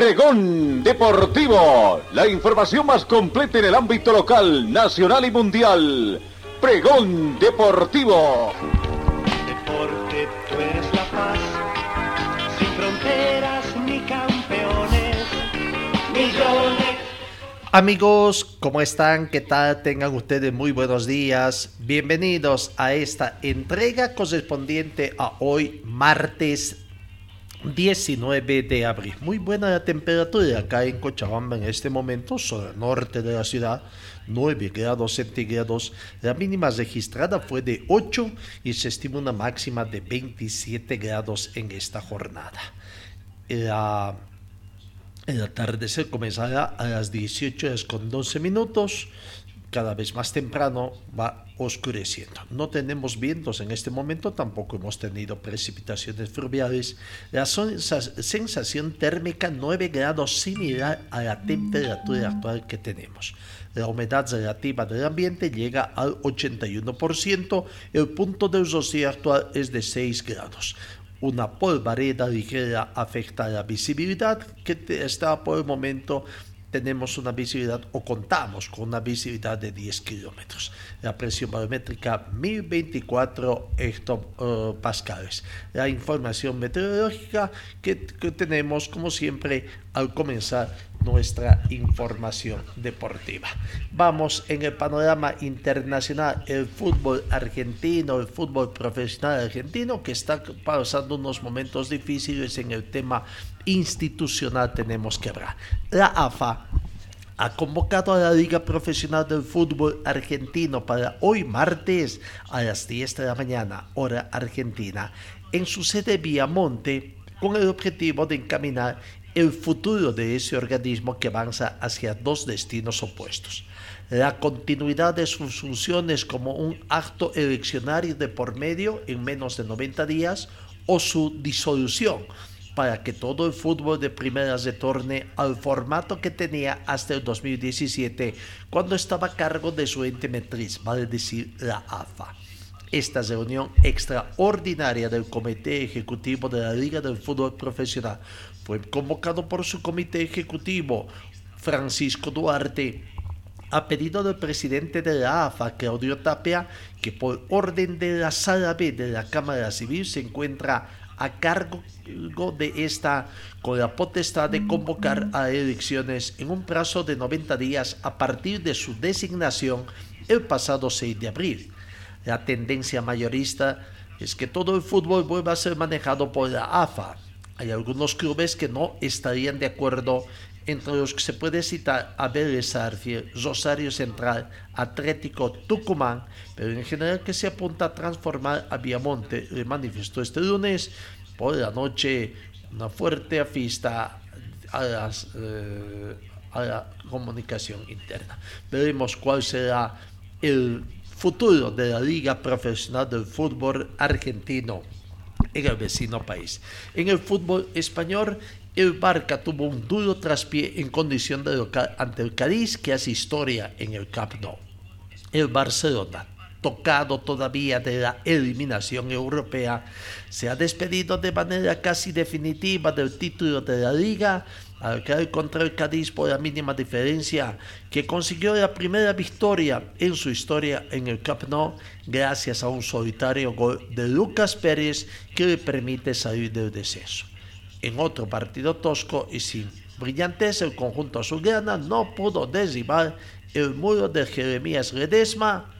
Pregón Deportivo, la información más completa en el ámbito local, nacional y mundial. Pregón Deportivo. Deporte, tú eres la paz, sin fronteras ni campeones, millones. Amigos, ¿cómo están? ¿Qué tal? Tengan ustedes muy buenos días. Bienvenidos a esta entrega correspondiente a hoy, martes 19 de abril. Muy buena la temperatura acá en Cochabamba en este momento, el norte de la ciudad, 9 grados centígrados. La mínima registrada fue de 8 y se estima una máxima de 27 grados en esta jornada. La, el atardecer comenzará a las 18 horas con 12 minutos cada vez más temprano va oscureciendo. No tenemos vientos en este momento, tampoco hemos tenido precipitaciones fluviales. La sensación térmica 9 grados similar a la temperatura actual que tenemos. La humedad relativa del ambiente llega al 81%, el punto de rocío actual es de 6 grados. Una polvareda ligera afecta la visibilidad que está por el momento tenemos una visibilidad o contamos con una visibilidad de 10 kilómetros. La presión barométrica 1024 hectopascales. La información meteorológica que, que tenemos como siempre al comenzar nuestra información deportiva. Vamos en el panorama internacional, el fútbol argentino, el fútbol profesional argentino, que está pasando unos momentos difíciles en el tema institucional, tenemos que hablar. La AFA ha convocado a la Liga Profesional del Fútbol Argentino para hoy martes a las 10 de la mañana, hora argentina, en su sede Viamonte, con el objetivo de encaminar el futuro de ese organismo que avanza hacia dos destinos opuestos. La continuidad de sus funciones como un acto eleccionario de por medio en menos de 90 días o su disolución para que todo el fútbol de primera retorne al formato que tenía hasta el 2017 cuando estaba a cargo de su ente metriz, vale decir la AFA. Esta reunión extraordinaria del Comité Ejecutivo de la Liga del Fútbol Profesional fue convocado por su comité ejecutivo, Francisco Duarte, a pedido del presidente de la AFA, Claudio Tapia, que por orden de la Sala B de la Cámara Civil se encuentra a cargo de esta con la potestad de convocar a elecciones en un plazo de 90 días a partir de su designación el pasado 6 de abril. La tendencia mayorista es que todo el fútbol vuelva a ser manejado por la AFA. Hay algunos clubes que no estarían de acuerdo, entre los que se puede citar a Vélez Rosario Central, Atlético Tucumán, pero en general que se apunta a transformar a Viamonte, le manifestó este lunes por la noche una fuerte afista a, eh, a la comunicación interna. Veremos cuál será el futuro de la Liga Profesional del Fútbol Argentino en el vecino país. En el fútbol español, el Barca tuvo un duro traspié en condición de local ante el Cádiz que hace historia en el Camp Nou. El Barcelona, tocado todavía de la eliminación europea, se ha despedido de manera casi definitiva del título de la liga al caer contra el Cádiz por la mínima diferencia, que consiguió la primera victoria en su historia en el Camp Nou gracias a un solitario gol de Lucas Pérez que le permite salir del descenso. En otro partido tosco y sin brillantez, el conjunto azulgrana no pudo derribar el muro de Jeremías Ledesma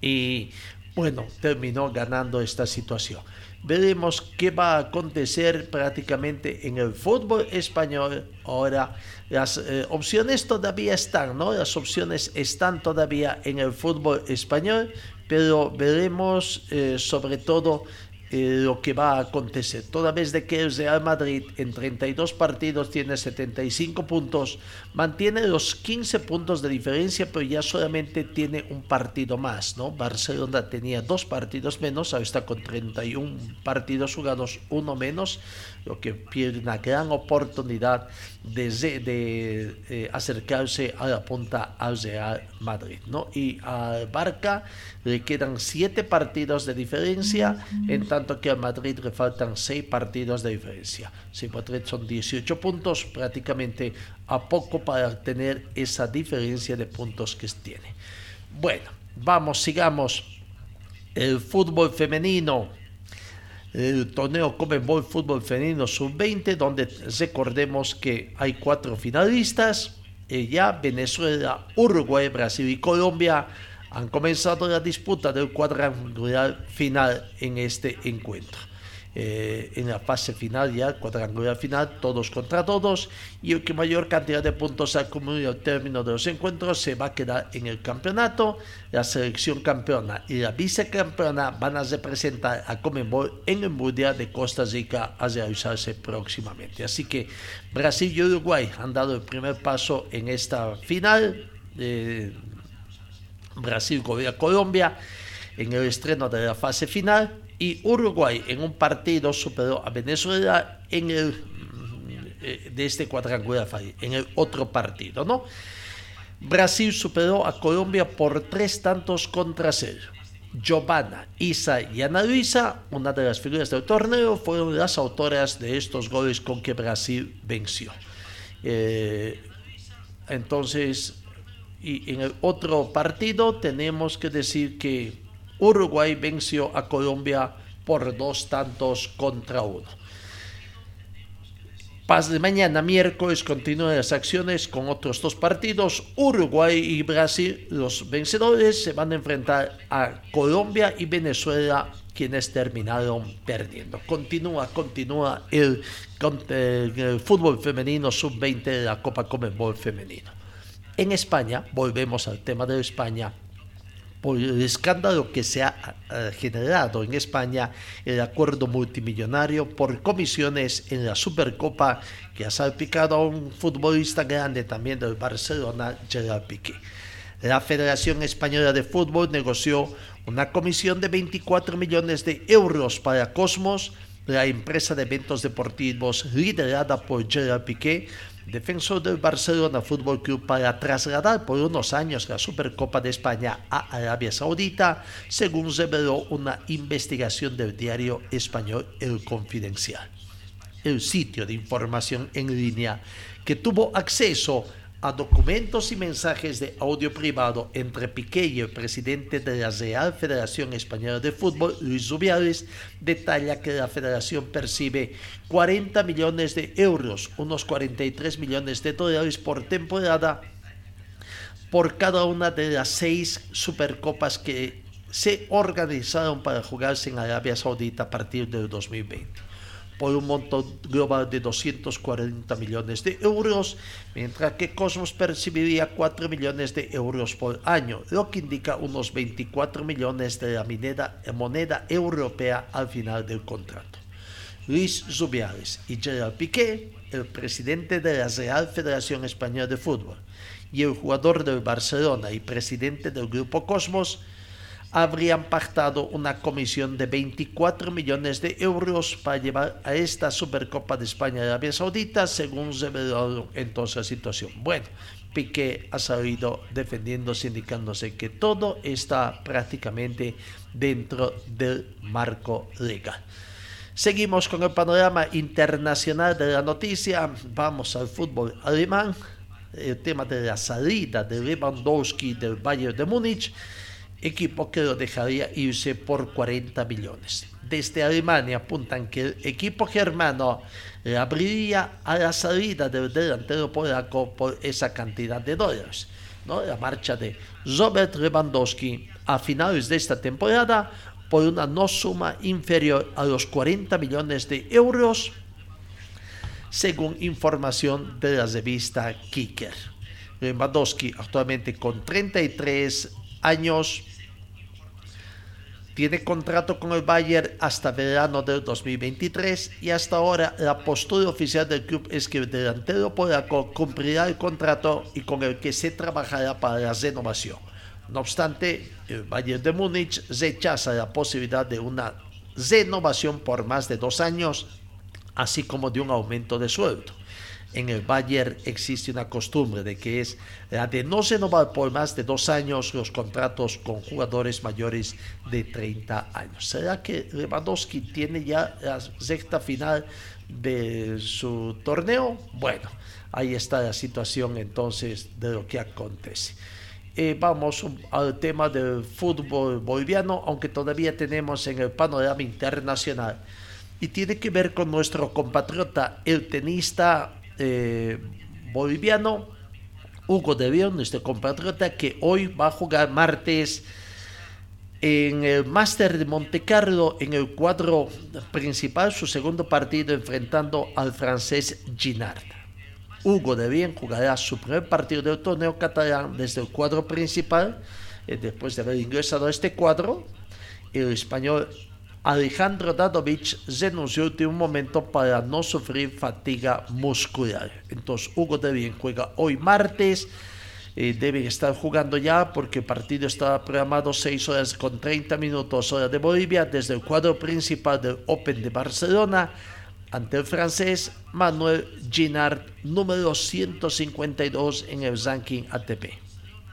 y bueno, terminó ganando esta situación veremos qué va a acontecer prácticamente en el fútbol español. Ahora, las eh, opciones todavía están, ¿no? Las opciones están todavía en el fútbol español, pero veremos eh, sobre todo lo que va a acontecer. Toda vez de que el Real Madrid en 32 partidos tiene 75 puntos, mantiene los 15 puntos de diferencia, pero ya solamente tiene un partido más, ¿no? Barcelona tenía dos partidos menos, ahora está con 31 partidos jugados, uno menos, lo que pierde una gran oportunidad de, de eh, acercarse a la punta al Real Madrid, ¿no? Y al Barca le quedan 7 partidos de diferencia, en tanto que al Madrid le faltan 6 partidos de diferencia. Si Madrid son 18 puntos, prácticamente a poco para tener esa diferencia de puntos que tiene. Bueno, vamos, sigamos. El fútbol femenino el torneo Comebol Fútbol Femenino Sub-20, donde recordemos que hay cuatro finalistas. Ya Venezuela, Uruguay, Brasil y Colombia han comenzado la disputa del cuadrangular final en este encuentro. Eh, en la fase final ya, cuadrangular final, todos contra todos, y el que mayor cantidad de puntos acumule al término de los encuentros se va a quedar en el campeonato. La selección campeona y la vicecampeona van a representar a Comenbol en el Mundial de Costa Rica a realizarse próximamente. Así que Brasil y Uruguay han dado el primer paso en esta final. Eh, Brasil, Colombia en el estreno de la fase final y Uruguay en un partido superó a Venezuela en el eh, de este cuadrangular en el otro partido, ¿no? Brasil superó a Colombia por tres tantos contra cero. Giovanna, Isa y Ana Luisa, una de las figuras del torneo, fueron las autoras de estos goles con que Brasil venció. Eh, entonces, y en el otro partido tenemos que decir que Uruguay venció a Colombia por dos tantos contra uno. Paz de mañana, miércoles, continúan las acciones con otros dos partidos. Uruguay y Brasil, los vencedores, se van a enfrentar a Colombia y Venezuela, quienes terminaron perdiendo. Continúa, continúa el, el fútbol femenino sub-20 de la Copa Comebol femenino. En España, volvemos al tema de España, por el escándalo que se ha generado en España el acuerdo multimillonario por comisiones en la Supercopa que ha salpicado a un futbolista grande también del Barcelona, Gerard Piqué. La Federación Española de Fútbol negoció una comisión de 24 millones de euros para Cosmos, la empresa de eventos deportivos liderada por Gerard Piqué, defensor del Barcelona Fútbol Club para trasladar por unos años la Supercopa de España a Arabia Saudita, según reveló una investigación del diario español El Confidencial. El sitio de información en línea que tuvo acceso a documentos y mensajes de audio privado entre Piqué y el presidente de la Real Federación Española de Fútbol, Luis Rubiales, detalla que la federación percibe 40 millones de euros, unos 43 millones de dólares por temporada, por cada una de las seis supercopas que se organizaron para jugarse en Arabia Saudita a partir del 2020 por un monto global de 240 millones de euros, mientras que Cosmos percibiría 4 millones de euros por año, lo que indica unos 24 millones de la moneda, europea al final del contrato. Luis Zubiales y Gerard Piqué, el presidente de la Real Federación Española de Fútbol, y el jugador del Barcelona y presidente del Grupo Cosmos, habrían pactado una comisión de 24 millones de euros para llevar a esta Supercopa de España de Arabia Saudita, según reveló entonces la situación. Bueno, Piqué ha salido defendiéndose, indicándose que todo está prácticamente dentro del marco legal. Seguimos con el panorama internacional de la noticia. Vamos al fútbol alemán. El tema de la salida de Lewandowski del Bayern de Múnich equipo que lo dejaría irse por 40 millones. Desde Alemania apuntan que el equipo germano le abriría a la salida del delantero polaco por esa cantidad de dólares. ¿no? La marcha de Robert Lewandowski a finales de esta temporada por una no suma inferior a los 40 millones de euros, según información de la revista Kicker. Lewandowski actualmente con 33 años Tiene contrato con el Bayern hasta verano del 2023 y hasta ahora la postura oficial del club es que el delantero polaco cumplirá el contrato y con el que se trabajará para la renovación. No obstante, el Bayern de Múnich rechaza la posibilidad de una renovación por más de dos años, así como de un aumento de sueldo en el Bayern existe una costumbre de que es la de no renovar por más de dos años los contratos con jugadores mayores de 30 años. ¿Será que Lewandowski tiene ya la sexta final de su torneo? Bueno, ahí está la situación entonces de lo que acontece. Eh, vamos al tema del fútbol boliviano, aunque todavía tenemos en el panorama internacional. Y tiene que ver con nuestro compatriota, el tenista eh, boliviano Hugo de León, nuestro compatriota, que hoy va a jugar martes en el Máster de Monte Carlo en el cuadro principal, su segundo partido enfrentando al francés Ginard. Hugo de Bien jugará su primer partido del torneo catalán desde el cuadro principal, eh, después de haber ingresado a este cuadro. El español Alejandro Dadovic renunció en un momento para no sufrir fatiga muscular. Entonces Hugo de Bien juega hoy martes. Eh, deben estar jugando ya porque el partido está programado 6 horas con 30 minutos hora de Bolivia desde el cuadro principal del Open de Barcelona ante el francés Manuel Ginard, número 152 en el ranking ATP.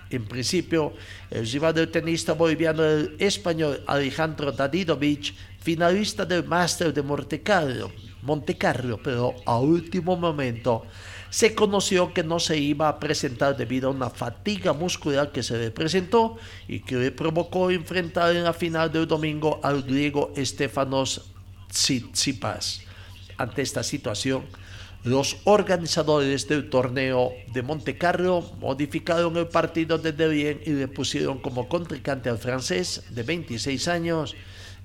En principio, el rival del tenista boliviano el español Alejandro Dadidovic, finalista del Master de Monte Carlo, Monte Carlo, pero a último momento se conoció que no se iba a presentar debido a una fatiga muscular que se le presentó y que le provocó enfrentar en la final del domingo al griego Stefanos Tsitsipas. Ante esta situación, los organizadores del torneo de Monte Carlo modificaron el partido de Devien y le pusieron como contrincante al francés de 26 años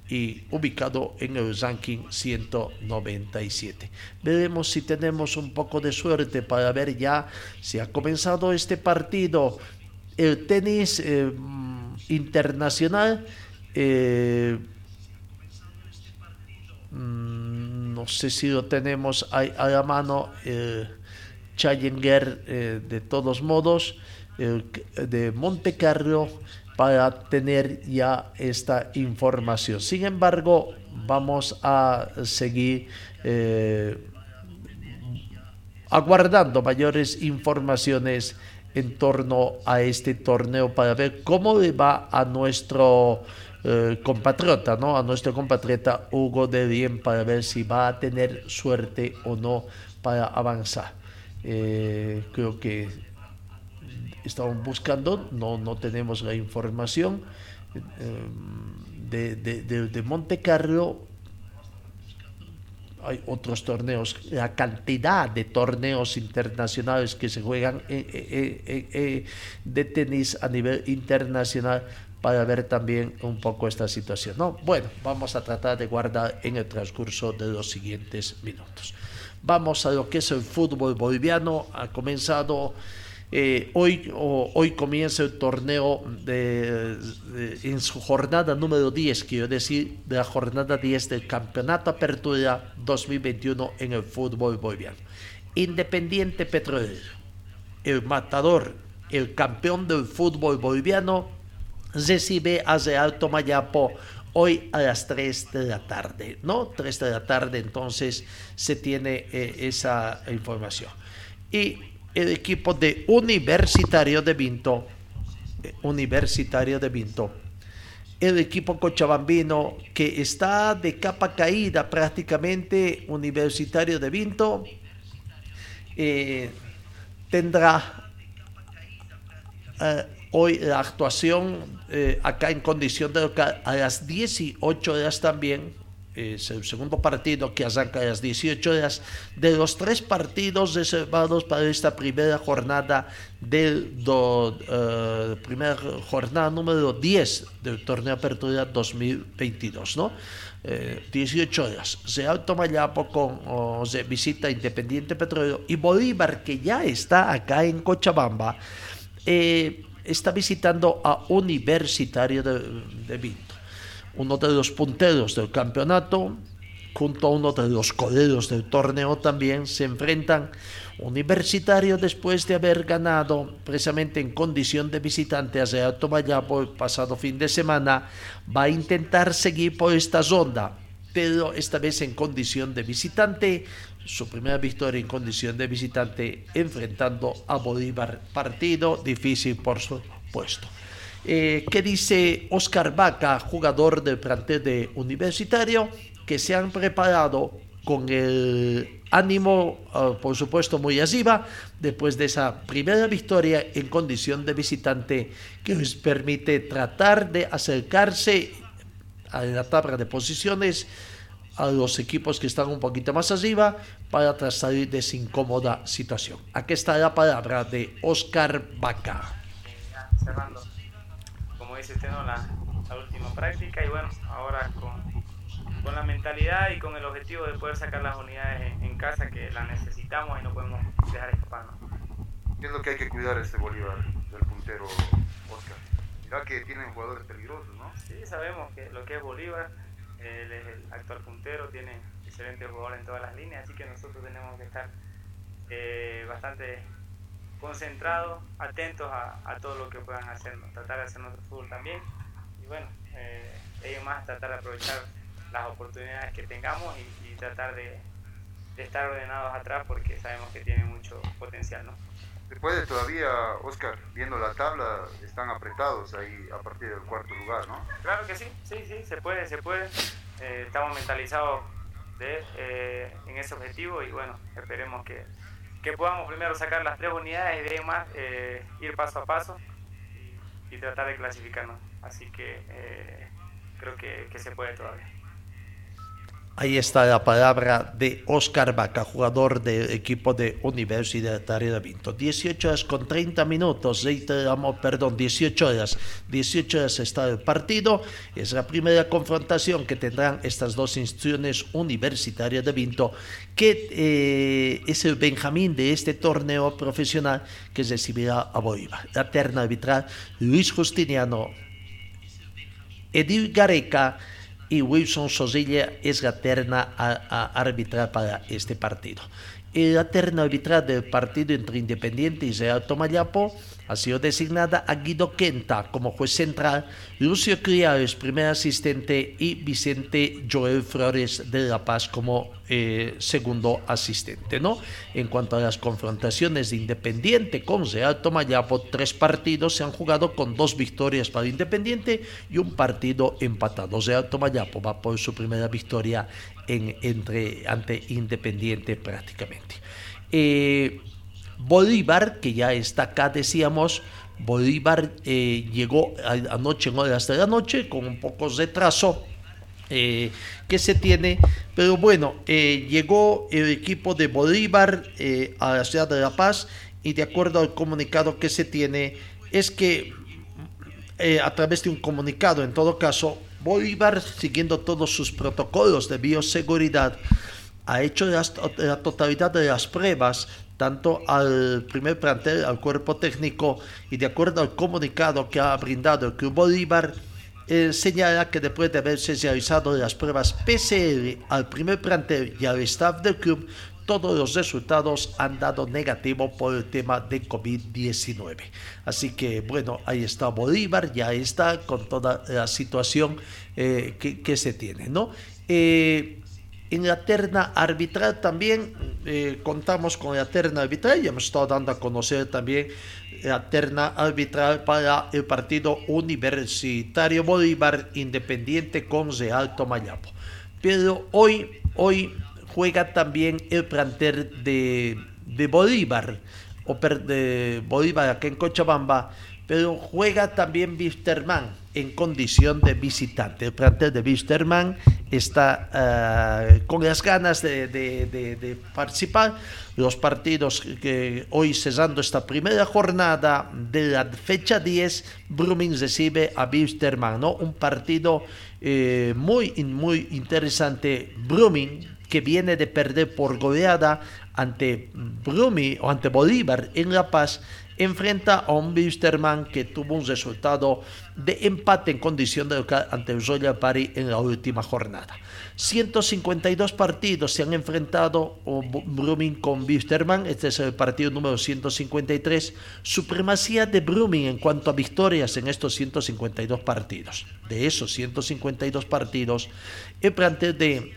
y ubicado en el ranking 197. Veremos si tenemos un poco de suerte para ver ya si ha comenzado este partido. El tenis eh, internacional. Eh, Mm, no sé si lo tenemos a, la mano, eh, Challenger eh, de todos modos, de Monte Carlo, para tener ya esta información. Sin embargo, vamos a seguir eh, aguardando mayores informaciones en torno a este torneo para ver cómo le va a nuestro eh, compatriota, ¿no? A nuestro compatriota Hugo de Dien para ver si va a tener suerte o no para avanzar. Eh, creo que estamos buscando, no, no tenemos la información eh, de, de, Monte Carlo. Hay otros torneos, la cantidad de torneos internacionales que se juegan de tenis a nivel internacional para ver también un poco esta situación. No, bueno, vamos a tratar de guardar en el transcurso de los siguientes minutos. Vamos a lo que es el fútbol boliviano. Ha comenzado eh, hoy, hoy comienza el torneo de, en su jornada número 10, quiero decir, de la jornada 10 del Campeonato Apertura 2021 en el fútbol boliviano. Independiente Petrolero, el matador, el campeón del fútbol boliviano, recibe a Real Tomayapo hoy a las 3 de la tarde, ¿no? 3 de la tarde entonces se tiene eh, esa información. Y el equipo de Universitario de Vinto, eh, Universitario de Vinto, el equipo cochabambino que está de capa caída prácticamente, Universitario de Vinto, eh, tendrá hoy la actuación eh, acá en condición de local a las 18 horas también. Es el segundo partido que arranca a las 18 horas de los tres partidos reservados para esta primera jornada del eh, primera jornada número 10 del torneo Apertura 2022, ¿no? 18 eh, horas. Real Tomayapo con visita Independiente Petróleo y Bolívar que ya está acá en Cochabamba. Eh, está visitando a Universitario de, Vinto. uno de los punteros del campeonato, junto a uno de los coleros del torneo también, se enfrentan Universitario después de haber ganado precisamente en condición de visitante a Real Tomayapo el pasado fin de semana, va a intentar seguir por esta zona, pero esta vez en condición de visitante, su primera victoria en condición de visitante enfrentando a Bolívar, partido difícil por supuesto. Eh, ¿Qué dice Oscar Vaca, jugador del plantel de Universitario? Que se han preparado con el ánimo, ah, por supuesto, muy arriba, después de esa primera victoria en condición de visitante que les permite tratar de acercarse a la tabla de posiciones a los equipos que están un poquito más arriba para salir de esa incómoda situación. Aquí está la palabra de Oscar Vaca. Cerrando, como dice usted, la, la última práctica y bueno, ahora con con la mentalidad y con el objetivo de poder sacar las unidades en, casa que las necesitamos y no podemos dejar escaparnos. ¿Qué es lo que hay que cuidar este Bolívar del puntero Oscar? Mira que tienen jugadores peligrosos, ¿no? Sí, sabemos que lo que es Bolívar, él es el actual puntero, tiene excelentes jugadores en todas las líneas, así que nosotros tenemos que estar eh, bastante concentrados, atentos a, todo lo que puedan hacer, tratar de hacer nuestro fútbol también. Y bueno, eh, ellos más tratar de aprovechar las oportunidades que tengamos y, tratar de, estar ordenados atrás porque sabemos que tiene mucho potencial, ¿no? Puede todavía, Oscar, viendo la tabla, están apretados ahí a partir del cuarto lugar, ¿no? Claro que sí, sí, sí, se puede, se puede. Eh, estamos mentalizados de, eh, en ese objetivo y bueno, esperemos que, que, podamos primero sacar las tres unidades y de más eh, ir paso a paso y, tratar de clasificarnos. Así que creo que, que se puede todavía. Ahí está la palabra de Oscar Vaca, jugador del equipo de Universitario de Vinto. 18 horas con 30 minutos, perdón, 18 horas. 18 horas está el partido. Es la primera confrontación que tendrán estas dos instituciones universitarias de Vinto, que eh, es el Benjamín de este torneo profesional que recibirá a Bolívar. La terna arbitral, Luis Justiniano, Edil Gareca, y Wilson Sosilla es la terna a, arbitrar para este partido. la terna arbitral del partido entre Independiente y Real Tomayapo ha sido designada a Guido Quenta como juez central, Lucio Criales, primer asistente, y Vicente Joel Flores de La Paz como eh, segundo asistente. ¿no? En cuanto a las confrontaciones de Independiente con Real Tomayapo, tres partidos se han jugado con dos victorias para Independiente y un partido empatado. Real Tomayapo va por su primera victoria en, entre, ante Independiente prácticamente. Eh, Bolívar, que ya está acá, decíamos, Bolívar eh, llegó anoche en horas de la noche con un poco de retraso eh, que se tiene, pero bueno, eh, llegó el equipo de Bolívar a la ciudad de La Paz y de acuerdo al comunicado que se tiene es que a través de un comunicado, en todo caso, Bolívar, siguiendo todos sus protocolos de bioseguridad, ha hecho la totalidad de las pruebas tanto al primer plantel, al cuerpo técnico y de acuerdo al comunicado que ha brindado el Club Bolívar, eh, señala que después de haberse realizado las pruebas PCR al primer plantel y al staff del club, todos los resultados han dado negativo por el tema de COVID-19. Así que bueno, ahí está Bolívar, ya está con toda la situación eh, que, se tiene, ¿no? Eh, en la terna arbitral también eh, contamos con la terna arbitral y hemos estado dando a conocer también la terna arbitral para el partido universitario Bolívar Independiente con Real Tomayapo. Pero hoy, hoy juega también el plantel de, de Bolívar, o de Bolívar aquí en Cochabamba, pero juega también Wisterman en condición de visitante. El plantel de Wisterman está uh, con las ganas de, participar. Los partidos que hoy cesando esta primera jornada de la fecha 10, Brumming recibe a Wisterman, ¿no? Un partido eh, muy, muy interesante. Brumming que viene de perder por goleada ante Brumi o ante Bolívar en La Paz enfrenta a un Wisterman que tuvo un resultado de empate en condición de local ante el Royal Party en la última jornada. 152 partidos se han enfrentado Brumming con Wisterman, este es el partido número 153, supremacía de Brumming en cuanto a victorias en estos 152 partidos. De esos 152 partidos, el plantel de,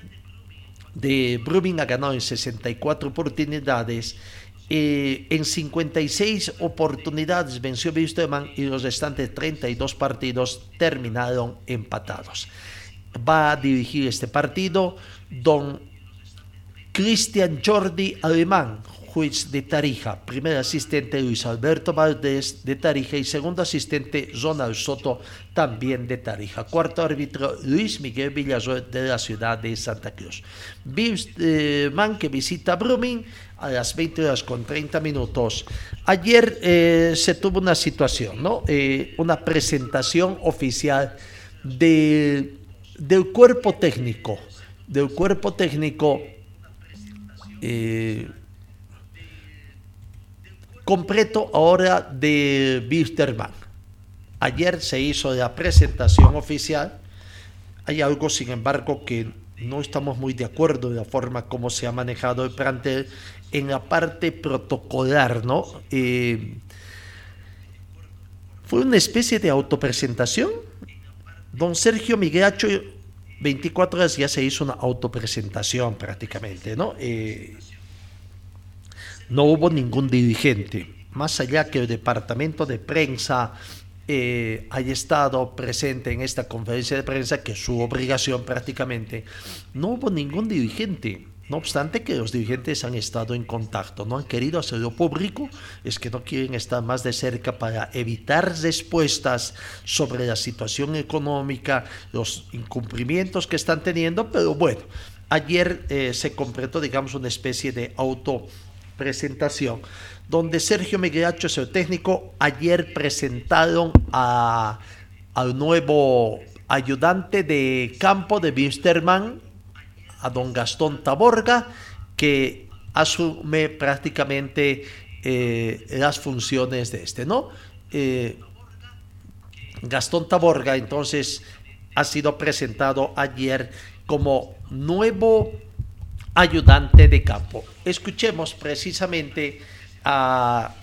de Brumming ha ganado en 64 oportunidades eh, en 56 oportunidades venció Wisterman y los restantes 32 partidos terminaron empatados va a dirigir este partido don Cristian Jordi Alemán, juez de Tarija, primer asistente Luis Alberto Valdés de Tarija y segundo asistente Ronald Soto, también de Tarija. Cuarto árbitro Luis Miguel Villasol de la ciudad de Santa Cruz. Man que visita Brumming a las 20 horas con 30 minutos. Ayer eh, se tuvo una situación, ¿no? Eh, una presentación oficial de del cuerpo técnico, del cuerpo técnico eh, completo ahora de Wisterman. Ayer se hizo la presentación oficial. Hay algo, sin embargo, que no estamos muy de acuerdo en la forma como se ha manejado el plantel en la parte protocolar, ¿no? Eh, fue una especie de autopresentación Don Sergio Migracho, 24 horas ya se hizo una autopresentación prácticamente, ¿no? Eh, no hubo ningún dirigente, más allá que el departamento de prensa eh, haya estado presente en esta conferencia de prensa, que es su obligación prácticamente, no hubo ningún dirigente. No obstante que los dirigentes han estado en contacto, no han querido hacerlo público, es que no quieren estar más de cerca para evitar respuestas sobre la situación económica, los incumplimientos que están teniendo, pero bueno, ayer eh, se completó, digamos, una especie de autopresentación, donde Sergio Miguelacho es el técnico, ayer presentaron a, al nuevo ayudante de campo de Wisterman, a don Gastón Taborga, que asume prácticamente eh, las funciones de este, ¿no? Eh, Gastón Taborga entonces ha sido presentado ayer como nuevo ayudante de campo. Escuchemos precisamente a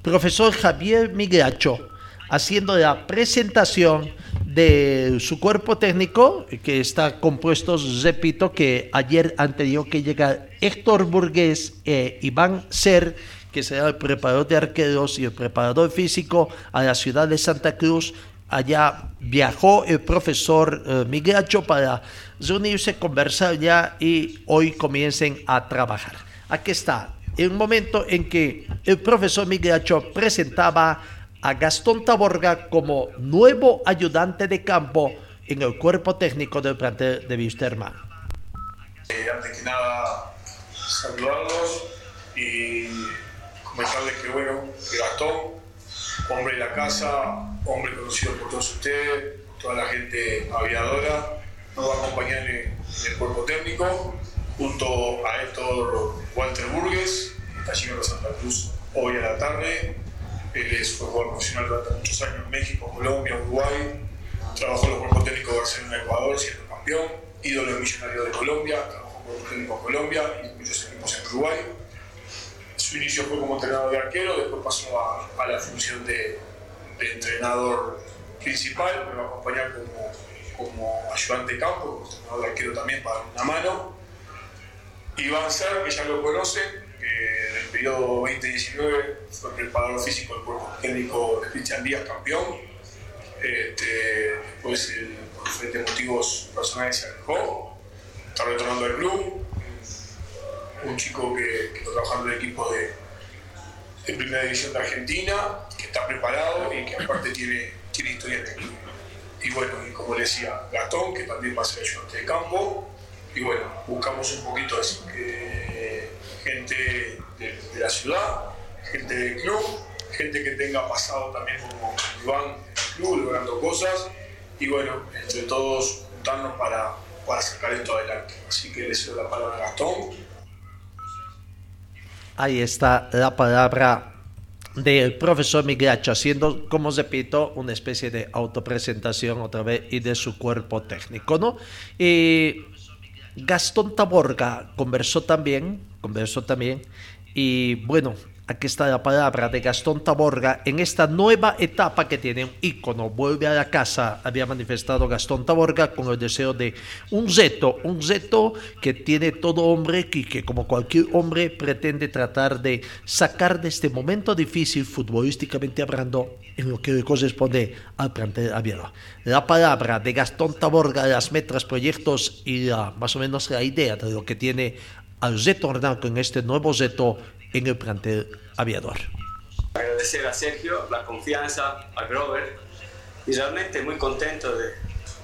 profesor Javier Migracho haciendo la presentación de su cuerpo técnico, que está compuesto, repito, que ayer han que llegar Héctor Burgués e Iván Ser, que será el preparador de arqueros y el preparador físico, a la ciudad de Santa Cruz. Allá viajó el profesor eh, Migracho para reunirse, conversar ya y hoy comiencen a trabajar. Aquí está, en un momento en que el profesor Migracho presentaba a Gastón Taborga como nuevo ayudante de campo en el cuerpo técnico del plantel de Wisterman. Eh, antes que nada, saludarlos y comentarles que bueno, que Gastón, hombre de la casa, hombre conocido por todos ustedes, toda la gente aviadora, nos va a acompañar en, el cuerpo técnico, junto a Héctor Walter Burgues, está llegando a Santa Cruz hoy a la tarde, él es, jugador profesional durante muchos años en México, Colombia, Uruguay. Trabajó en los cuerpos técnicos de Barcelona, Ecuador, siendo campeón. Ídolo millonario de Colombia, trabajó en cuerpos técnicos en Colombia y muchos equipos en Uruguay. Su inicio fue como entrenador de arquero, después pasó a, la función de, entrenador principal. Me va a acompañar como, como ayudante de campo, como entrenador de arquero también para dar una mano. Iván Ser, que ya lo conocen, en el periodo 2019 fue preparador físico del cuerpo técnico de Cristian Díaz, campeón. Este, después, por diferentes motivos personales, se alejó. Está retornando al club. Un chico que, está trabajando en el equipo de, de, Primera División de Argentina, que está preparado y que aparte tiene, tiene historia en el club. Y bueno, y como le decía, Gastón, que también va a ser ayudante de campo. Y bueno, buscamos un poquito que gente de, la ciudad, gente del club, gente que tenga pasado también como Iván en el club, logrando cosas, y bueno, entre todos juntarnos para, para sacar esto adelante. Así que le cedo la palabra a Gastón. Ahí está la palabra del profesor Migracho, haciendo, como repito, una especie de autopresentación otra vez y de su cuerpo técnico, ¿no? Y Gastón Taborga conversó también, conversó también, y bueno, Aquí está la palabra de Gastón Taborga en esta nueva etapa que tiene un ícono. Vuelve a la casa, había manifestado Gastón Taborga con el deseo de un reto, un reto que tiene todo hombre y que como cualquier hombre pretende tratar de sacar de este momento difícil futbolísticamente hablando en lo que corresponde al plantel abierto. La palabra de Gastón Taborga, las metas, proyectos y la, más o menos la idea de lo que tiene al retornar con este nuevo reto en el plantel aviador. Agradecer a Sergio la confianza, a Grover y realmente muy contento de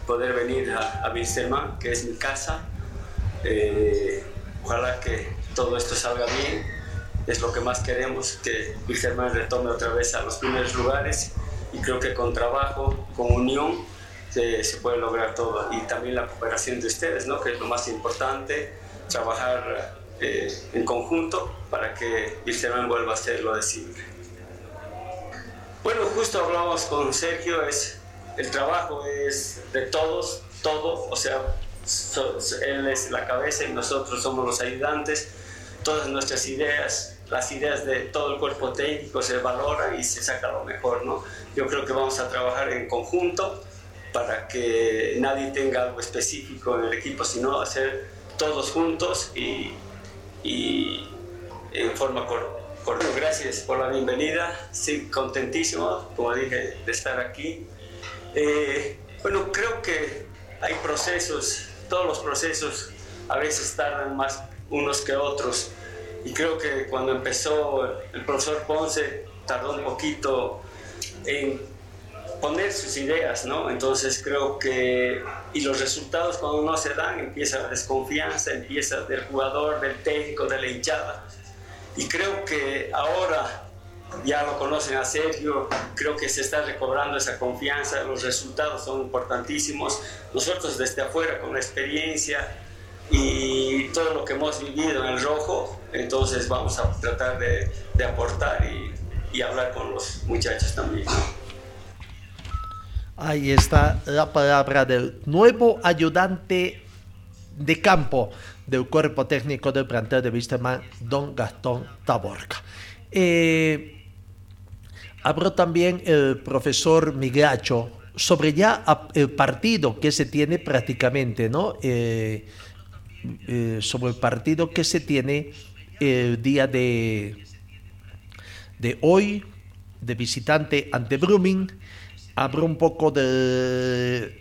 poder venir a, a que es mi casa. Eh, ojalá que todo esto salga bien. Es lo que más queremos, que Wilstermann retome otra vez a los primeros lugares y creo que con trabajo, con unión, se, se puede lograr todo. Y también la cooperación de ustedes, ¿no? que es lo más importante, trabajar eh, en conjunto para que Wilstermann vuelva a ser lo de siempre. Bueno, justo hablamos con Sergio, es, el trabajo es de todos, todo, o sea, él es la cabeza y nosotros somos los ayudantes, todas nuestras ideas, las ideas de todo el cuerpo técnico se valoran y se saca lo mejor, ¿no? Yo creo que vamos a trabajar en conjunto para que nadie tenga algo específico en el equipo, sino hacer todos juntos y y en forma corta. Gracias por la bienvenida, sí, contentísimo, como dije, de estar aquí. Eh, bueno, creo que hay procesos, todos los procesos a veces tardan más unos que otros. Y creo que cuando empezó el profesor Ponce tardó un poquito en poner sus ideas, ¿no? Entonces creo que, y los resultados cuando no se dan, empieza la desconfianza, empieza del jugador, del técnico, de la hinchada. Y creo que ahora ya lo conocen a Sergio, creo que se está recobrando esa confianza, los resultados son importantísimos. Nosotros desde afuera, con la experiencia y todo lo que hemos vivido en el rojo, entonces vamos a tratar de, aportar y, y hablar con los muchachos también. Ahí está la palabra del nuevo ayudante de campo del cuerpo técnico del plantel de Wisterman, don Gastón Taborca. Eh, también el profesor Migracho sobre ya el partido que se tiene prácticamente, ¿no? Eh, eh, sobre el partido que se tiene el día de, de hoy, de visitante ante Brumming hablo un poco de,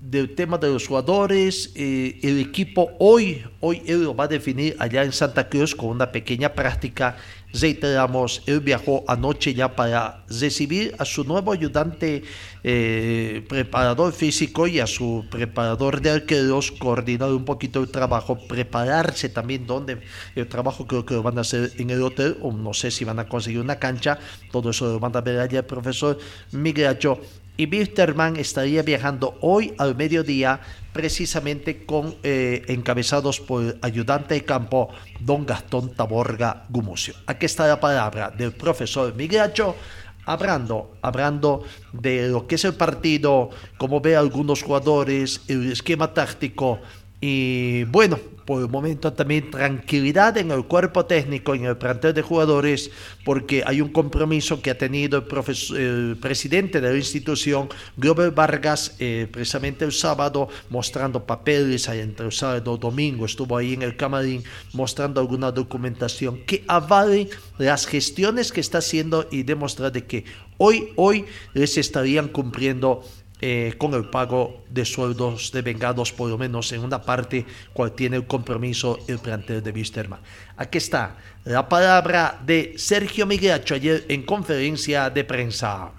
del tema de los jugadores. Eh, el equipo hoy, hoy lo va a definir allá en Santa Cruz con una pequeña práctica. Reiteramos, él viajó anoche ya para recibir a su nuevo ayudante eh, preparador físico y a su preparador de arqueros, coordinar un poquito el trabajo, prepararse también donde el trabajo creo que lo van a hacer en el hotel, o no sé si van a conseguir una cancha, todo eso lo van a ver allá el profesor Migracho y Bitterman estaría viajando hoy al mediodía precisamente con eh, encabezados por ayudante de campo don Gastón Taborga Gumucio. Aquí está la palabra del profesor Migracho hablando, hablando de lo que es el partido, cómo ve algunos jugadores, el esquema táctico y bueno, por el momento también tranquilidad en el cuerpo técnico, en el plantel de jugadores, porque hay un compromiso que ha tenido el, profesor, el presidente de la institución, Glover Vargas, eh, precisamente el sábado, mostrando papeles entre el sábado y domingo, estuvo ahí en el camarín mostrando alguna documentación que avale las gestiones que está haciendo y demostrar de que hoy, hoy les estarían cumpliendo eh, con el pago de sueldos de vengados, por lo menos en una parte, cual tiene el compromiso el plantel de Wisterman. Aquí está la palabra de Sergio Migracho ayer en conferencia de prensa.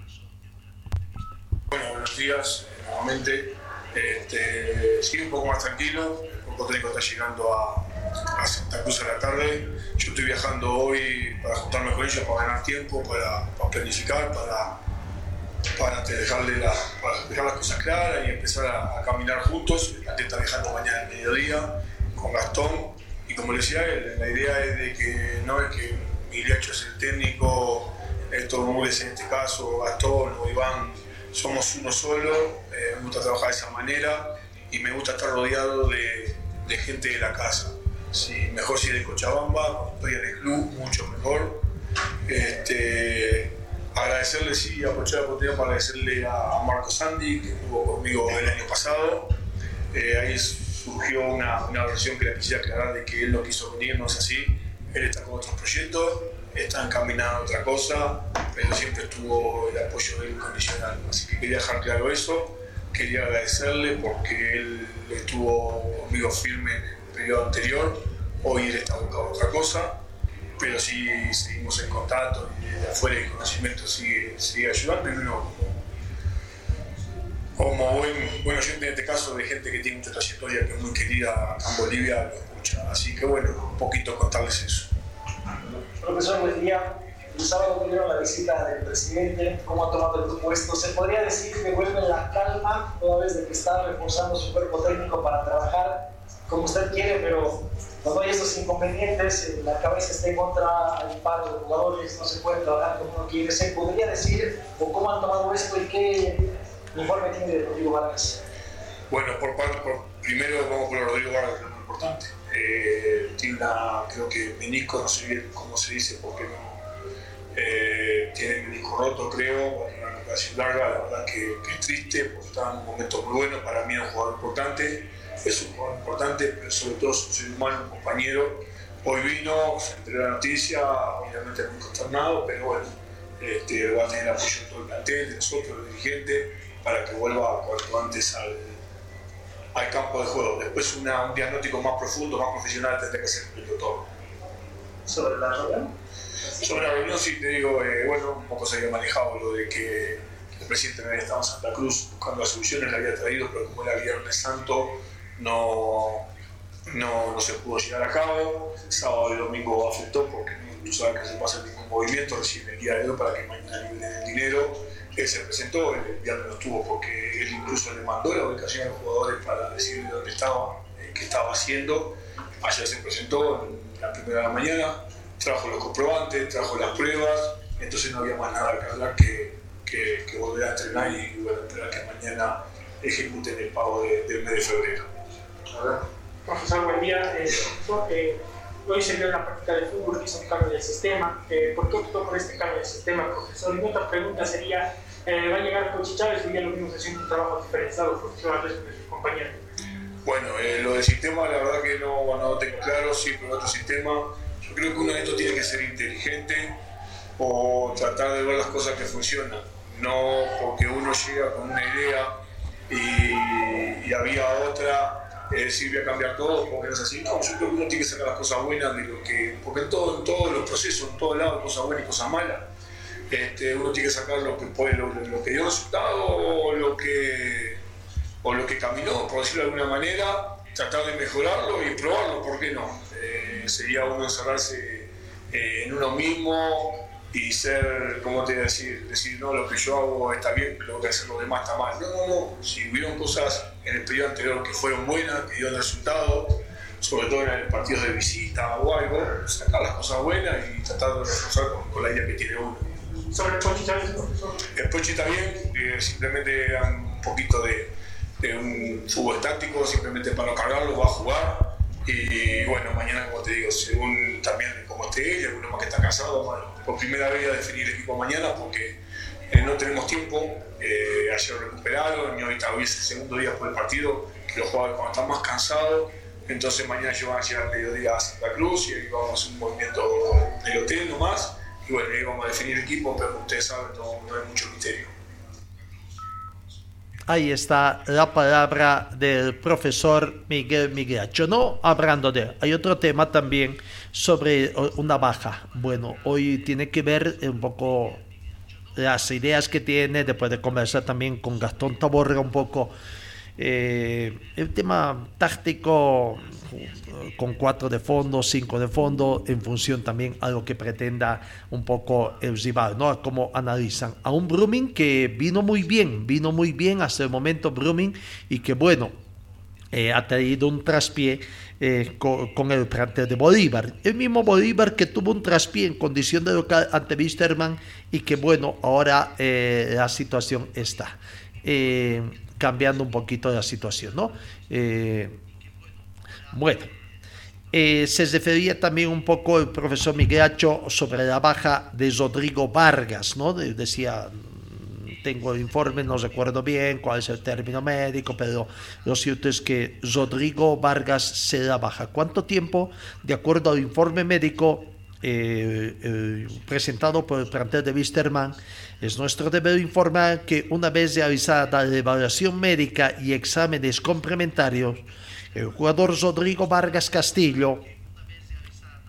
Bueno, buenos días, nuevamente. Este, sí, un poco más tranquilo. El cuerpo técnico está llegando a, a, Santa Cruz a la tarde. Yo estoy viajando hoy para juntarme con ellos, para ganar tiempo, para, para planificar, para para dejarle la, dejar las cosas claras y empezar a, caminar juntos. La está viajando mañana al mediodía con Gastón. Y como le decía él, la idea es de que no es que Miriacho es el técnico Héctor Núñez en este caso, Gastón o Iván, somos uno solo, eh, me gusta trabajar de esa manera y me gusta estar rodeado de, gente de la casa. Mejor si de Cochabamba, estoy en el club, mucho mejor. Este, agradecerle, sí, aprovechar la oportunidad para agradecerle a Marco Sandy, que estuvo conmigo el año pasado. Eh, ahí surgió una, una versión que le quisiera aclarar de que él no quiso venir, no es así. Él está con otros proyectos, está encaminado a otra cosa, pero siempre estuvo el apoyo de él incondicional. Así que quería dejar claro eso. Quería agradecerle porque él estuvo conmigo firme en el periodo anterior. Hoy él está buscando otra cosa pero sí seguimos en contacto y de afuera el conocimiento sigue, sigue ayudando y uno como, buen, buen oyente en este caso de gente que tiene mucha trayectoria que es muy querida en Bolivia lo escucha. Así que bueno, un poquito contarles eso. Profesor, buen día. El sábado tuvieron la visita del presidente, cómo ha tomado el puesto. ¿Se podría decir que vuelve la calma toda vez de que está reforzando su cuerpo técnico para trabajar como usted quiere, pero cuando hay estos inconvenientes, la cabeza está en contra, hay paro de jugadores, no se puede trabajar como uno quiere. ¿Se podría decir o cómo han tomado esto y qué informe tiene de Rodrigo Vargas? Bueno, por parte, por, primero vamos por Rodrigo Vargas, que es muy importante. Eh, tiene una, creo que menisco, no sé bien cómo se dice, porque no. Eh, tiene el menisco roto, creo, una recuperación larga, la verdad que, que es triste, porque está en un momento muy bueno, para mí es un jugador importante es un jugador importante, pero sobre todo es un ser humano, un compañero. Hoy vino, se enteró la noticia, obviamente muy consternado, pero bueno, este, va a tener apoyo de todo el plantel, de nosotros, los dirigentes, para que vuelva cuanto antes al, al campo de juego. Después una, un diagnóstico más profundo, más profesional, tendrá que ser el doctor. ¿Sobre la reunión? Sobre la reunión, sí, te digo, eh, bueno, un poco se había manejado lo de que el presidente había estado en Santa Cruz buscando las soluciones, la había traído, pero como era Viernes Santo, no, no, no, se pudo llevar a cabo. Sábado y domingo afectó porque tú sabes que se pasa ningún movimiento, recibe el día de hoy para que mañana liberen el dinero. Él se presentó, el viernes no estuvo porque él incluso le mandó la ubicación a los jugadores para decirle dónde estaba, eh, qué estaba haciendo. Ayer se presentó en la primera de la mañana, trajo los comprobantes, trajo las pruebas, entonces no había más nada que hablar que, que, volver a entrenar y bueno, esperar que mañana ejecuten el pago de, del mes de febrero. Profesor, buen día. Eh, hoy se en la práctica de fútbol que hizo un cambio de sistema. Eh, ¿Por qué optó por este cambio de sistema, profesor? Y otra pregunta sería, eh, ¿va a llegar Coach Chávez o ya lo vimos haciendo un trabajo diferenciado, profesor, al resto de sus compañeros? Bueno, eh, lo del sistema, la verdad que no, no tengo claro, sí, pero otro sistema. Yo creo que uno de estos tiene que ser inteligente o tratar de ver las cosas que funcionan. No porque uno llega con una idea y, y había otra eh, sirve a cambiar todo, porque no es así. No, yo creo que uno tiene que sacar las cosas buenas de lo que. Porque en, todo, en todos los procesos, en todos lados, cosas buenas y cosas malas. Este, uno tiene que sacar lo que, puede, lo, lo que dio resultado o lo que, o lo que caminó, por decirlo de alguna manera, tratar de mejorarlo y probarlo, ¿por qué no? Eh, sería uno encerrarse eh, en uno mismo y ser, ¿cómo te voy a decir? Decir, no, lo que yo hago está bien, lo que hacen los demás está mal. No, no, no. Si hubieron cosas en el periodo anterior que fueron buenas, que dieron resultado, sobre todo en el partidos de visita o algo, sacar las cosas buenas y tratar de reforzar con, con la idea que tiene uno. Sobre el Pochi profesor. El Pochi bien, eh, simplemente un poquito de, de un fútbol táctico, simplemente para cargarlo, va a jugar. Y bueno, mañana, como te digo, según también cómo esté él, alguno más que está casado, bueno, por primera vez a definir el equipo mañana porque eh, no tenemos tiempo. Eh, ayer recuperaron y ahorita hoy es el segundo día por el partido, los jugadores cuando están más cansados. Entonces mañana ellos van a llegar al mediodía a Santa Cruz y ahí vamos a hacer un movimiento del hotel nomás. Y bueno, ahí vamos a definir el equipo, pero como ustedes saben, no, no hay mucho misterio. Ahí está la palabra del profesor Miguel Migracho, ¿no? Hablando de. Hay otro tema también sobre una baja. Bueno, hoy tiene que ver un poco las ideas que tiene, después de conversar también con Gastón Taborga un poco eh, el tema táctico con cuatro de fondo, cinco de fondo, en función también a lo que pretenda un poco el rival, ¿no? A cómo analizan a un Brumming que vino muy bien, vino muy bien hasta el momento Brumming y que bueno, eh, ha tenido un traspié eh, con, el plantel de Bolívar. El mismo Bolívar que tuvo un traspié en condición de local ante Wisterman y que bueno, ahora eh, la situación está cambiando un poquito la situación, ¿no? bueno. se refería también un poco el profesor Miguelacho sobre la baja de Rodrigo Vargas, ¿no? decía, tengo el informe, no recuerdo bien cuál es el término médico, pero lo cierto es que Rodrigo Vargas se da baja. ¿Cuánto tiempo? De acuerdo al informe médico eh, eh, presentado por el plantel de Wisterman, es nuestro deber informar que una vez realizada la evaluación médica y exámenes complementarios, el jugador Rodrigo Vargas Castillo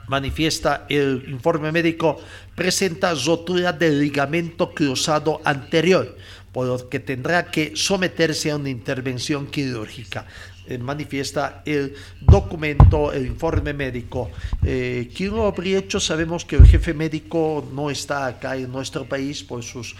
manifiesta el informe médico, presenta rotura del ligamento cruzado anterior, por lo que tendrá que someterse a una intervención quirúrgica. Eh, manifiesta el documento, el informe médico. Eh, ¿Quién lo habría hecho? Sabemos que el jefe médico no está acá en nuestro país por sus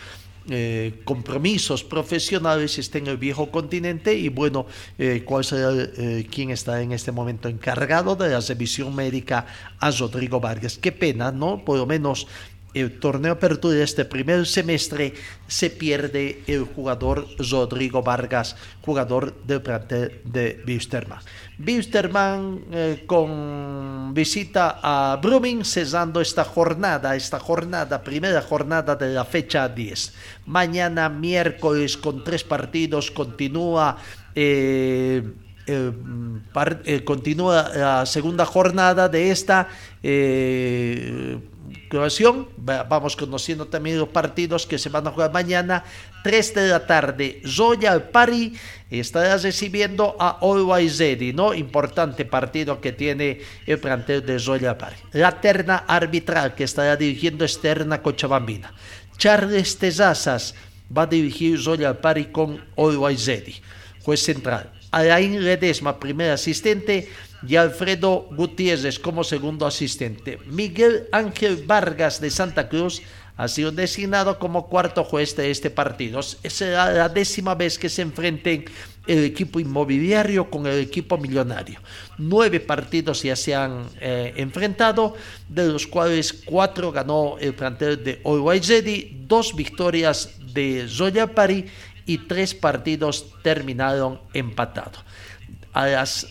eh, compromisos profesionales está en el viejo continente y bueno, eh, ¿cuál será eh, quién está en este momento encargado de la revisión médica a Rodrigo Vargas? Qué pena, ¿no? Por lo menos el torneo apertura de este primer semestre se pierde el jugador Rodrigo Vargas, jugador del plantel de Wisterman. Wisterman eh, con visita a Brumming cesando esta jornada, esta jornada, primera jornada de la fecha 10. Mañana miércoles con tres partidos continúa... Eh, eh, continúa la segunda jornada de esta Vamos conociendo también los partidos que se van a jugar mañana. 3 de la tarde, Royal Party estará recibiendo a Always ¿no? Importante partido que tiene el plantel de Royal Party. La terna arbitral que estará dirigiendo Externa Cochabambina. Charles Tezazas va a dirigir Royal Party con Always Juez central. Alain Ledesma, primer asistente y Alfredo Gutiérrez como segundo asistente. Miguel Ángel Vargas de Santa Cruz ha sido designado como cuarto juez de este partido. Será la décima vez que se enfrenten el equipo inmobiliario con el equipo millonario. Nueve partidos ya se han eh, enfrentado, de los cuales cuatro ganó el plantel de Always dos victorias de Zoya Pari y tres partidos terminaron empatados. A las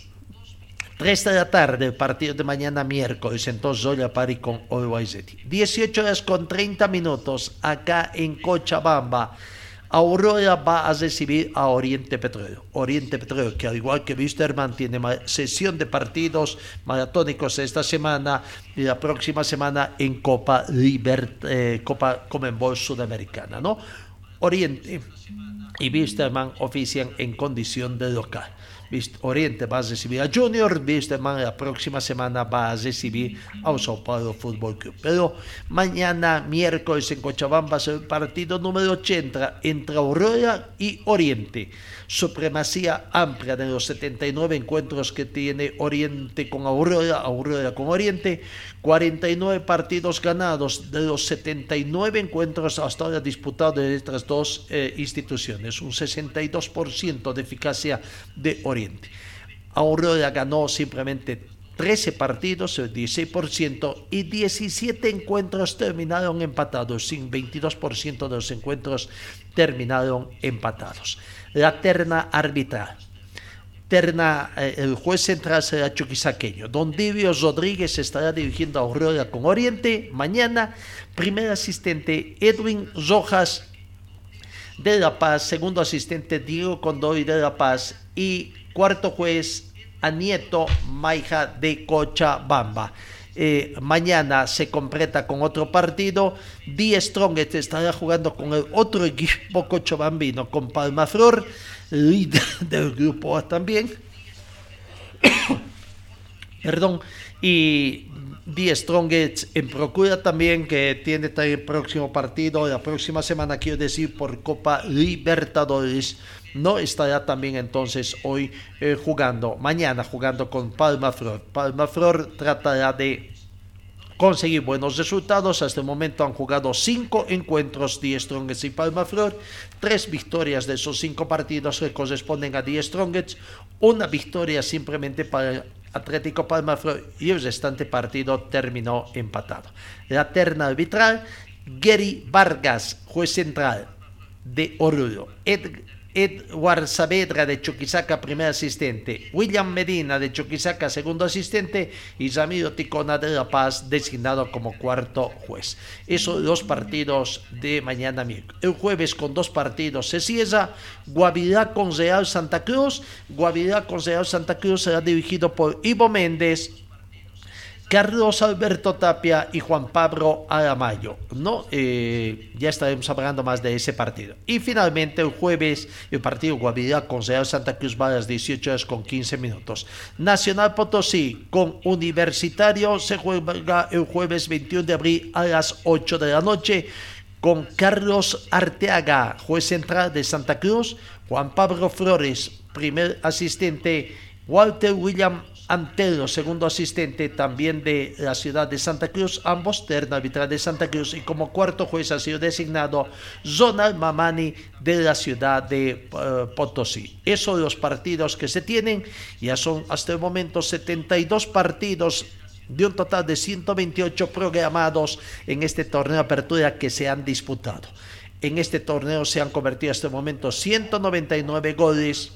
3 de la tarde, partido de mañana miércoles, entonces Zoya Pari con Always 18 horas con 30 minutos acá en Cochabamba. Aurora va a recibir a Oriente Petróleo. Oriente Petróleo, que al igual que Wisterman, tiene sesión de partidos maratónicos esta semana y la próxima semana en Copa Libert, eh, Copa Comenbol Sudamericana, ¿no? Oriente y Wisterman ofician en condición de local. Oriente va a recibir a Junior, Wisterman la próxima semana va a recibir a Sao Paulo Fútbol Club. Pero mañana, miércoles, en Cochabamba, es el partido número 80 entre Aurora y Oriente supremacía amplia de los 79 encuentros que tiene Oriente con Aurora, Aurora con Oriente, 49 partidos ganados de los 79 encuentros hasta ahora disputados de estas dos eh, instituciones, un 62% de eficacia de Oriente. Aurora ganó simplemente 13 partidos, el 16%, y 17 encuentros terminaron empatados, sin 22% de los encuentros terminaron empatados la terna arbitral. Terna, eh, el juez central será chuquisaqueño. Don Divio Rodríguez estará dirigiendo a Aurora con Oriente. Mañana, primer asistente Edwin Rojas de La Paz, segundo asistente Diego Condoy de La Paz y cuarto juez Anieto Maija de Cochabamba. Eh, mañana se completa con otro partido. Die Strongest estará jugando con el otro equipo cochabambino, con Palma Flor, líder del grupo A también. Perdón. Y Die Strongest en procura también que tiene el próximo partido, la próxima semana, quiero decir, por Copa Libertadores. No estará también entonces hoy eh, jugando, mañana jugando con Palma Flor. Palma Flor tratará de conseguir buenos resultados. Hasta el momento han jugado cinco encuentros Die Strongets y Palma Flor. Tres victorias de esos cinco partidos que corresponden a Die Strongets. Una victoria simplemente para Atlético Palma Flor y el restante partido terminó empatado. La terna arbitral, Gary Vargas, juez central de Oruro. Edward Saavedra de Chuquisaca, primer asistente, William Medina de Chuquisaca, segundo asistente, y Ramiro Ticona de La Paz, designado como cuarto juez. Esos dos partidos de mañana miércoles. El jueves con dos partidos se cierra Guavirá con Real Santa Cruz. Guavirá con Real Santa Cruz será dirigido por Ivo Méndez Carlos Alberto Tapia y Juan Pablo Aramayo. ¿no? Eh, ya estaremos hablando más de ese partido. Y finalmente el jueves el partido Guavirá con Real Santa Cruz va a las 18 horas con 15 minutos. Nacional Potosí con Universitario se juega el jueves 21 de abril a las 8 de la noche con Carlos Arteaga, juez central de Santa Cruz, Juan Pablo Flores, primer asistente, Walter William Antero, segundo asistente también de la ciudad de Santa Cruz, ambos terna arbitral de Santa Cruz y como cuarto juez ha sido designado Zonal Mamani de la ciudad de eh, Potosí. Esos los partidos que se tienen, ya son hasta el momento 72 partidos de un total de 128 programados en este torneo de apertura que se han disputado. En este torneo se han convertido hasta el momento 199 goles,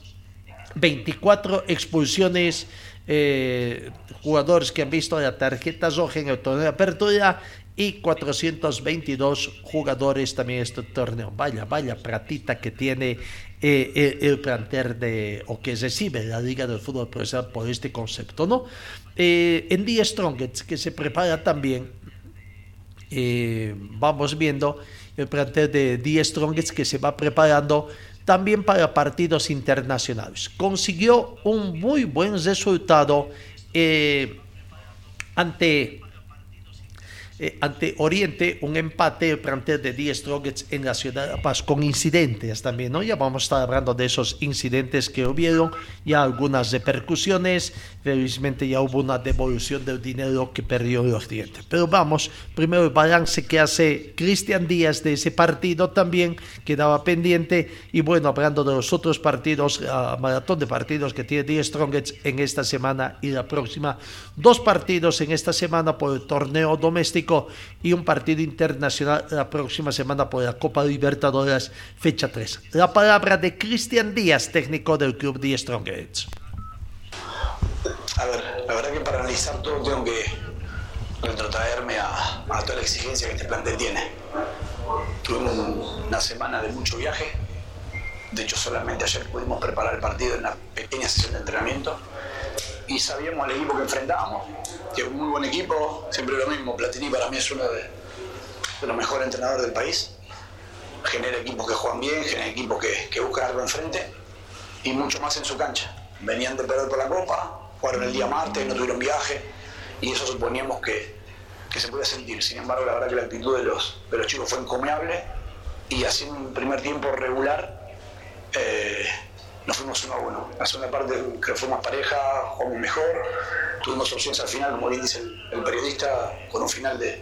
24 expulsiones, eh, jugadores que han visto la tarjeta roja en el torneo de apertura y 422 jugadores también este torneo. Vaya, vaya platita que tiene eh, el, planter de, o que recibe la Liga del Fútbol Profesional por este concepto, ¿no? Eh, en The Strongest, que se prepara también, vamos viendo el plantel de The Strongest que se va preparando también para partidos internacionales. Consiguió un muy buen resultado eh, ante eh, ante Oriente un empate el plantel de 10 Strongets en la ciudad de La Paz con incidentes también, ¿no? Ya vamos a estar hablando de esos incidentes que hubieron, ya algunas repercusiones, felizmente ya hubo una devolución del dinero que perdió el Oriente. Pero vamos, primero el balance que hace Cristian Díaz de ese partido también quedaba pendiente y bueno, hablando de los otros partidos, maratón de partidos que tiene 10 Strongets en esta semana y la próxima, dos partidos en esta semana por el torneo doméstico y un partido internacional la próxima semana por la Copa Libertadores, fecha 3. La palabra de Cristian Díaz, técnico del club de Strongheads. A ver, la verdad que para analizar todo tengo que retrotraerme a, a toda la exigencia que este plantel tiene. Tuvimos una semana de mucho viaje. De hecho, solamente ayer pudimos preparar el partido en una pequeña sesión de entrenamiento y sabíamos al equipo que enfrentábamos, que es un muy buen equipo, siempre lo mismo, Platini para mí es uno de, los mejores entrenadores del país, genera equipos que juegan bien, genera equipos que, que buscan algo enfrente y mucho más en su cancha. Venían de perder por la Copa, jugaron el día martes, no tuvieron viaje y eso suponíamos que, que se podía sentir. Sin embargo, la verdad que la actitud de los, de chicos fue encomiable y en un primer tiempo regular eh, nos fuimos uno a uno. La segunda parte que fue más pareja, jugamos mejor, tuvimos opciones al final, como bien dice el, periodista, con un final de,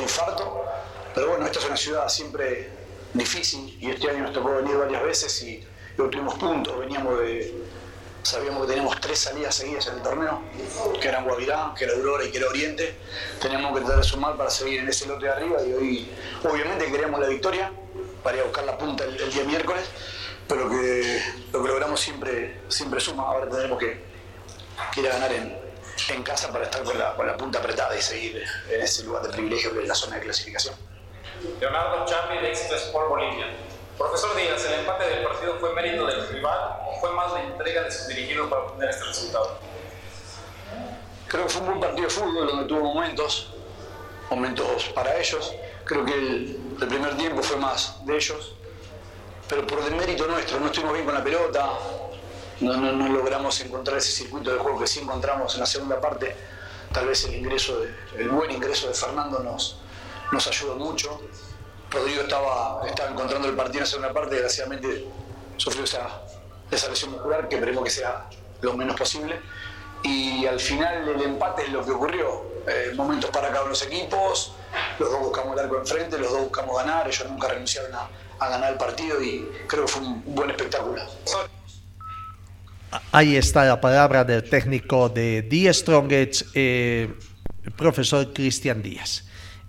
infarto. Pero bueno, esta es una ciudad siempre difícil y este año nos tocó venir varias veces y obtuvimos puntos. Veníamos de. Sabíamos que teníamos tres salidas seguidas en el torneo, que eran Guavirá, que era Aurora y que era Oriente. Teníamos que tratar de sumar para seguir en ese lote de arriba y hoy, obviamente, queríamos la victoria para ir a buscar la punta el día miércoles pero que lo que logramos siempre, siempre suma. Ahora tenemos que, ir a ganar en, en casa para estar con la, con la, punta apretada y seguir en ese lugar de privilegio que es la zona de clasificación. Leonardo Chambi de Éxito Sport Bolivia. Profesor Díaz, ¿el empate del partido fue mérito del rival o fue más la entrega de sus dirigidos para obtener este resultado? Creo que fue un buen partido de fútbol donde tuvo momentos, momentos para ellos. Creo que el, el primer tiempo fue más de ellos, pero por demérito nuestro, no estuvimos bien con la pelota, no, no, logramos encontrar ese circuito de juego que sí encontramos en la segunda parte. Tal vez el ingreso, el buen ingreso de Fernando nos, nos ayudó mucho. Rodrigo estaba, estaba encontrando el partido en la segunda parte, desgraciadamente sufrió esa, esa lesión muscular que esperemos que sea lo menos posible. Y al final el empate es lo que ocurrió. eh, momentos para cada uno de los equipos, los dos buscamos el arco enfrente, los dos buscamos ganar, ellos nunca renunciaron a, a ganar el partido y creo que fue un buen espectáculo. Ahí está la palabra del técnico de The Strongest, eh, el profesor Cristian Díaz.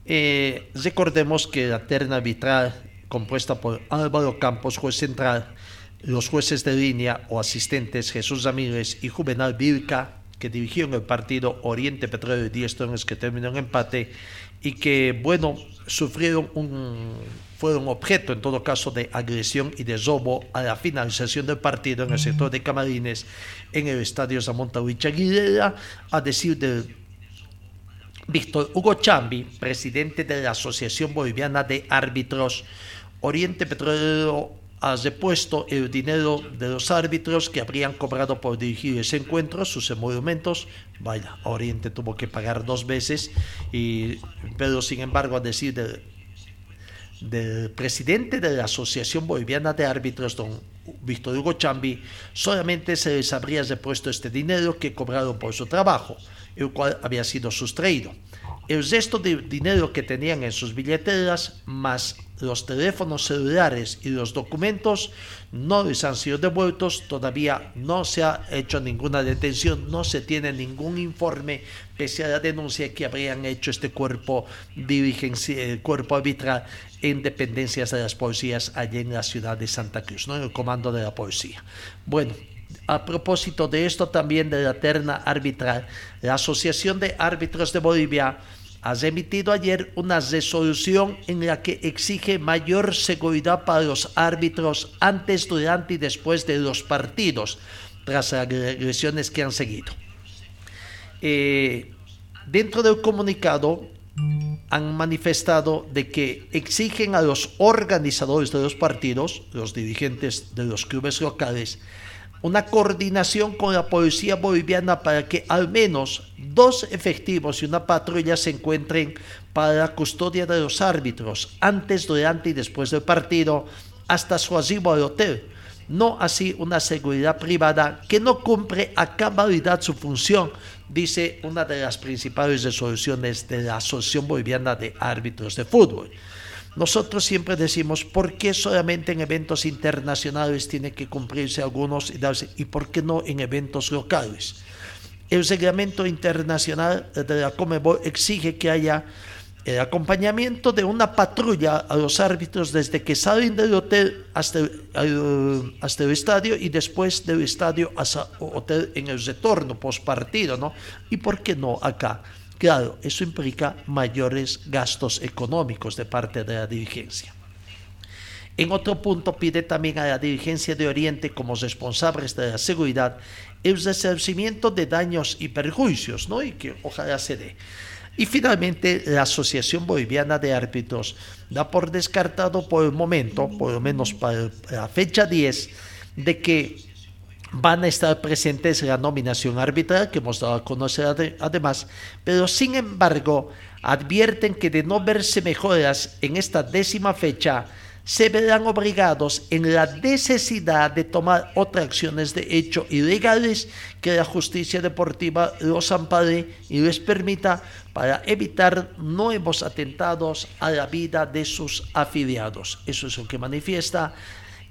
Eh, recordemos que la terna arbitral compuesta por Álvaro Campos, juez central, los jueces de línea o asistentes Jesús Ramírez y Juvenal Vilca, que dirigieron el partido Oriente Petróleo de 10 Strongest que terminó en empate y que, bueno, sufrieron un, fueron objeto en todo caso de agresión y de robo a la finalización del partido en el sector de Camarines en el estadio Zamonta Aguilera, a decir del Víctor Hugo Chambi, presidente de la Asociación Boliviana de Árbitros, Oriente Petrolero ha repuesto el dinero de los árbitros que habrían cobrado por dirigir ese encuentro, sus emolumentos. Vaya, Oriente tuvo que pagar dos veces, y, pero sin embargo, a decir del, del presidente de la Asociación Boliviana de Árbitros, don Víctor Hugo Chambi, solamente se les habría repuesto este dinero que cobraron por su trabajo, el cual había sido sustraído. El resto de dinero que tenían en sus billeteras, más los teléfonos celulares y los documentos, no les han sido devueltos. Todavía no se ha hecho ninguna detención, no se tiene ningún informe, pese a la denuncia que habrían hecho este cuerpo, el cuerpo arbitral en dependencias de las policías allí en la ciudad de Santa Cruz, ¿no? en el comando de la policía. Bueno, a propósito de esto también de la terna arbitral, la Asociación de Árbitros de Bolivia ha emitido ayer una resolución en la que exige mayor seguridad para los árbitros antes, durante y después de los partidos, tras las agresiones que han seguido. Eh, dentro del comunicado han manifestado de que exigen a los organizadores de los partidos, los dirigentes de los clubes locales, una coordinación con la policía boliviana para que al menos dos efectivos y una patrulla se encuentren para la custodia de los árbitros antes, durante y después del partido hasta su asilo al hotel. No así una seguridad privada que no cumple a cabalidad su función, dice una de las principales resoluciones de la Asociación Boliviana de Árbitros de Fútbol. Nosotros siempre decimos, ¿por qué solamente en eventos internacionales tiene que cumplirse algunos y darse, y por qué no en eventos locales? El reglamento internacional de la Comebol exige que haya el acompañamiento de una patrulla a los árbitros desde que salen del hotel hasta el, hasta el estadio y después del estadio hasta el hotel en el retorno post partido, ¿no? ¿Y por qué no acá? Claro, eso implica mayores gastos económicos de parte de la dirigencia. En otro punto pide también a la dirigencia de Oriente como responsables de la seguridad el resarcimiento de daños y perjuicios, ¿no? Y que ojalá se dé. Y finalmente, la Asociación Boliviana de Árbitros da por descartado por el momento, por lo menos para la fecha 10, de que van a estar presentes en la nominación arbitral que hemos dado a conocer además, pero sin embargo advierten que de no verse mejoras en esta décima fecha, se verán obligados en la necesidad de tomar otras acciones de hecho ilegales que la justicia deportiva los ampare y les permita para evitar nuevos atentados a la vida de sus afiliados. Eso es lo que manifiesta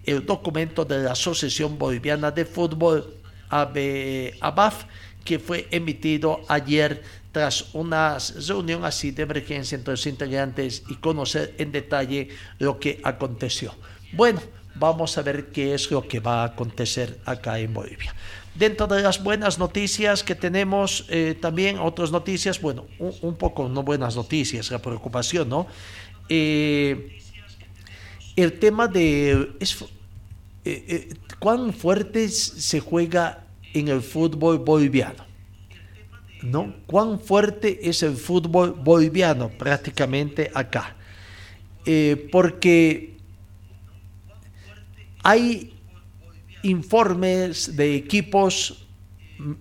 el documento de la Asociación Boliviana de Fútbol, ABAF, que fue emitido ayer tras una reunión así de emergencia entre los integrantes y conocer en detalle lo que aconteció. Bueno, vamos a ver qué es lo que va a acontecer acá en Bolivia. Dentro de las buenas noticias que tenemos, eh, también otras noticias, bueno, un, poco no buenas noticias, la preocupación, ¿no? Eh, el tema de eh, eh, cuán fuerte se juega en el fútbol boliviano. ¿No? ¿Cuán fuerte es el fútbol boliviano prácticamente acá? Eh, porque hay informes de equipos,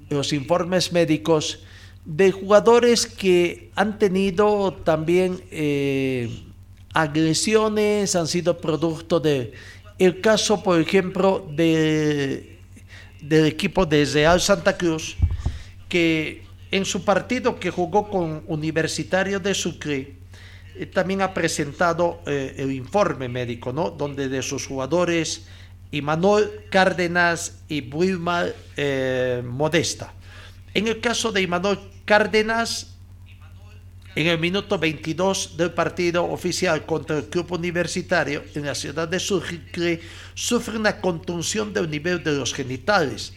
los informes médicos, de jugadores que han tenido también agresiones, han sido producto de el caso, por ejemplo, de, del equipo de Real Santa Cruz, que en su partido que jugó con Universitario de Sucre, eh, también ha presentado eh, el informe médico, ¿no? Donde de sus jugadores, Imanol Cárdenas y Wilmar eh, Modesta. En el caso de Imanol Cárdenas, en el minuto 22 del partido oficial contra el club universitario en la ciudad de Sucre, sufre una contunción del nivel de los genitales.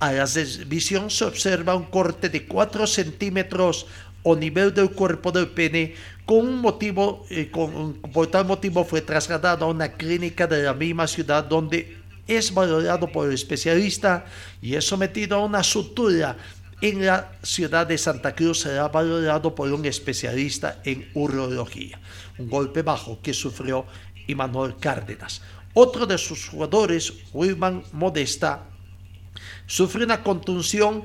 A la visión se observa un corte de 4 centímetros o nivel del cuerpo del pene con un motivo, eh, con, por tal motivo fue trasladado a una clínica de la misma ciudad donde es valorado por el especialista y es sometido a una sutura. En la ciudad de Santa Cruz será valorado por un especialista en urología. Un golpe bajo que sufrió Imanuel Cárdenas. Otro de sus jugadores, Wilman Modesta, sufrió una contunción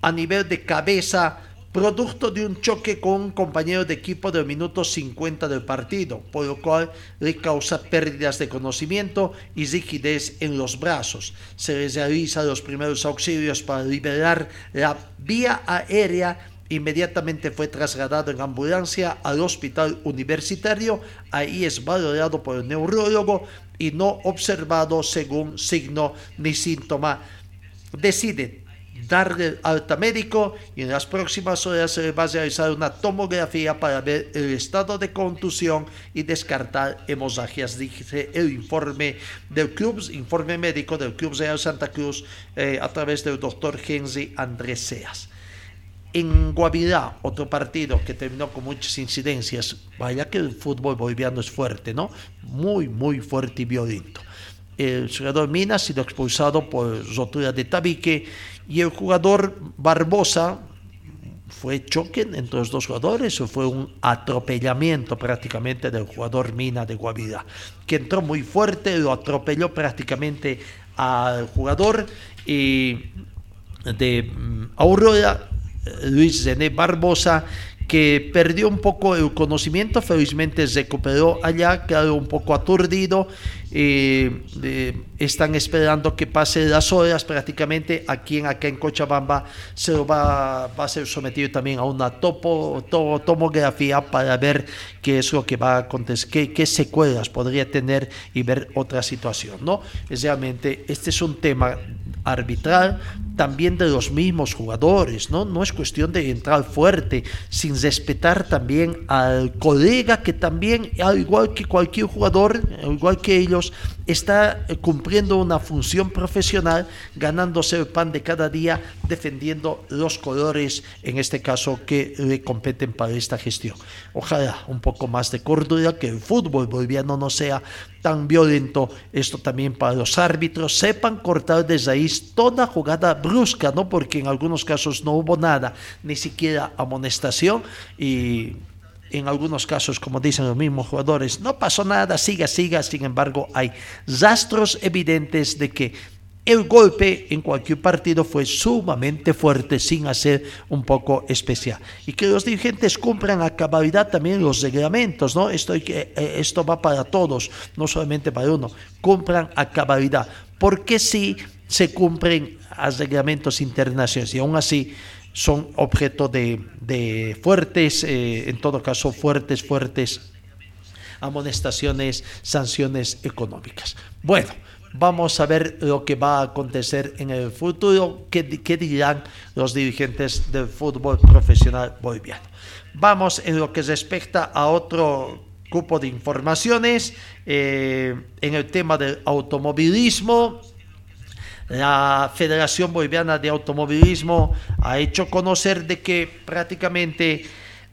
a nivel de cabeza producto de un choque con un compañero de equipo del minuto 50 del partido, por lo cual le causa pérdidas de conocimiento y rigidez en los brazos. Se les realiza los primeros auxilios para liberar la vía aérea Inmediatamente fue trasladado en ambulancia al hospital universitario. Ahí es valorado por el neurólogo y no observado según signo ni síntoma. Decide darle alta médico y en las próximas horas se va a realizar una tomografía para ver el estado de contusión y descartar hemorragias, dice el informe del club, informe médico del Club Real Santa Cruz eh, a través del doctor Henry Andrés Seas. En Guavirá, otro partido que terminó con muchas incidencias, vaya que el fútbol boliviano es fuerte, ¿no? Muy, muy fuerte y violento el jugador Mina ha sido expulsado por rotura de tabique y el jugador Barbosa fue choque entre los dos jugadores o fue un atropellamiento prácticamente del jugador Mina de Guavirá, que entró muy fuerte, lo atropelló prácticamente al jugador de mm, Aurora, Luis Zené Barbosa, que perdió un poco el conocimiento, felizmente se recuperó allá, quedó un poco aturdido eh, están esperando que pase las horas prácticamente aquí en, acá en Cochabamba se va, va a ser sometido también a una topo, tomografía para ver qué es lo que va a acontecer, qué, secuelas podría tener y ver otra situación, ¿no? Realmente, este es un tema arbitral también de los mismos jugadores, ¿no? No es cuestión de entrar fuerte, sin respetar también al colega que también, al igual que cualquier jugador, al igual que ellos, está eh, cumpliendo una función profesional, ganándose el pan de cada día, defendiendo los colores, en este caso, que le competen para esta gestión. Ojalá un poco más de cordura, que el fútbol boliviano no sea tan violento. Esto también para los árbitros, sepan cortar de raíz toda jugada brusca, ¿no? Porque en algunos casos no hubo nada, ni siquiera amonestación y en algunos casos, como dicen los mismos jugadores, no pasó nada, siga, siga. Sin embargo, hay rastros evidentes de que el golpe en cualquier partido fue sumamente fuerte, sin hacer un poco especial. Y que los dirigentes cumplan a cabalidad también los reglamentos, ¿no? Esto, eh, esto va para todos, no solamente para uno. Cumplan a cabalidad. Porque si se cumplen a reglamentos internacionales y aún así son objeto de, fuertes, eh, en todo caso, fuertes, fuertes amonestaciones, sanciones económicas. Bueno, vamos a ver lo que va a acontecer en el futuro, qué, qué dirán los dirigentes del fútbol profesional boliviano. Vamos en lo que respecta a otro grupo de informaciones, eh, en el tema del automovilismo, la Federación Boliviana de Automovilismo ha hecho conocer de que prácticamente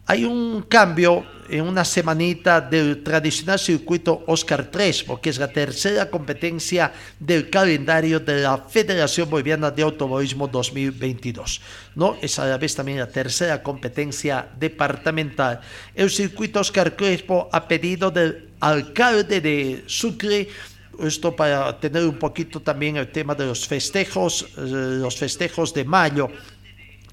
hay un cambio en una semanita del tradicional circuito Oscar III, porque es la tercera competencia del calendario de la Federación Boliviana de Automovilismo 2022. ¿no? Es a la vez también la tercera competencia departamental. El circuito Oscar Crespo ha pedido del alcalde de Sucre esto para tener un poquito también el tema de los festejos, eh, los festejos de mayo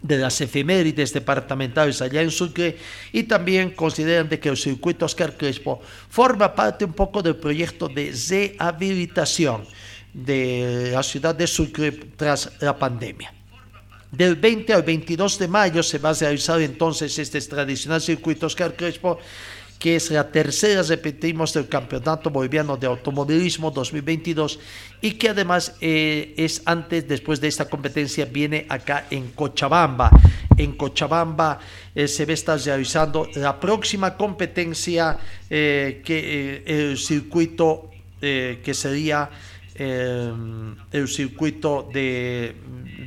de las efemérides departamentales allá en Sucre y también consideran de que el circuito Oscar Crespo forma parte un poco del proyecto de rehabilitación de la ciudad de Sucre tras la pandemia. Del 20 al 22 de mayo se va a realizar entonces este tradicional circuito Oscar Crespo que es la tercera, repetimos, del Campeonato Boliviano de Automovilismo 2022 y que además eh, es antes, después de esta competencia, viene acá en Cochabamba. En Cochabamba eh, se va a estar realizando la próxima competencia, eh, que el circuito que sería el circuito de,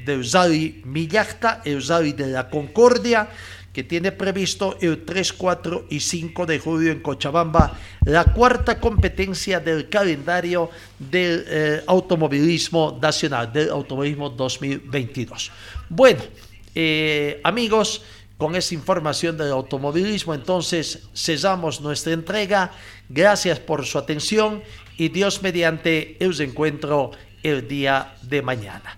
de Usari Millacta, el de la Concordia, que tiene previsto el 3, 4 y 5 de julio en Cochabamba, la cuarta competencia del calendario del eh, automovilismo nacional, del automovilismo 2022. Bueno, eh, amigos, con esa información del automovilismo, entonces cesamos nuestra entrega. Gracias por su atención y Dios mediante os encuentro el día de mañana.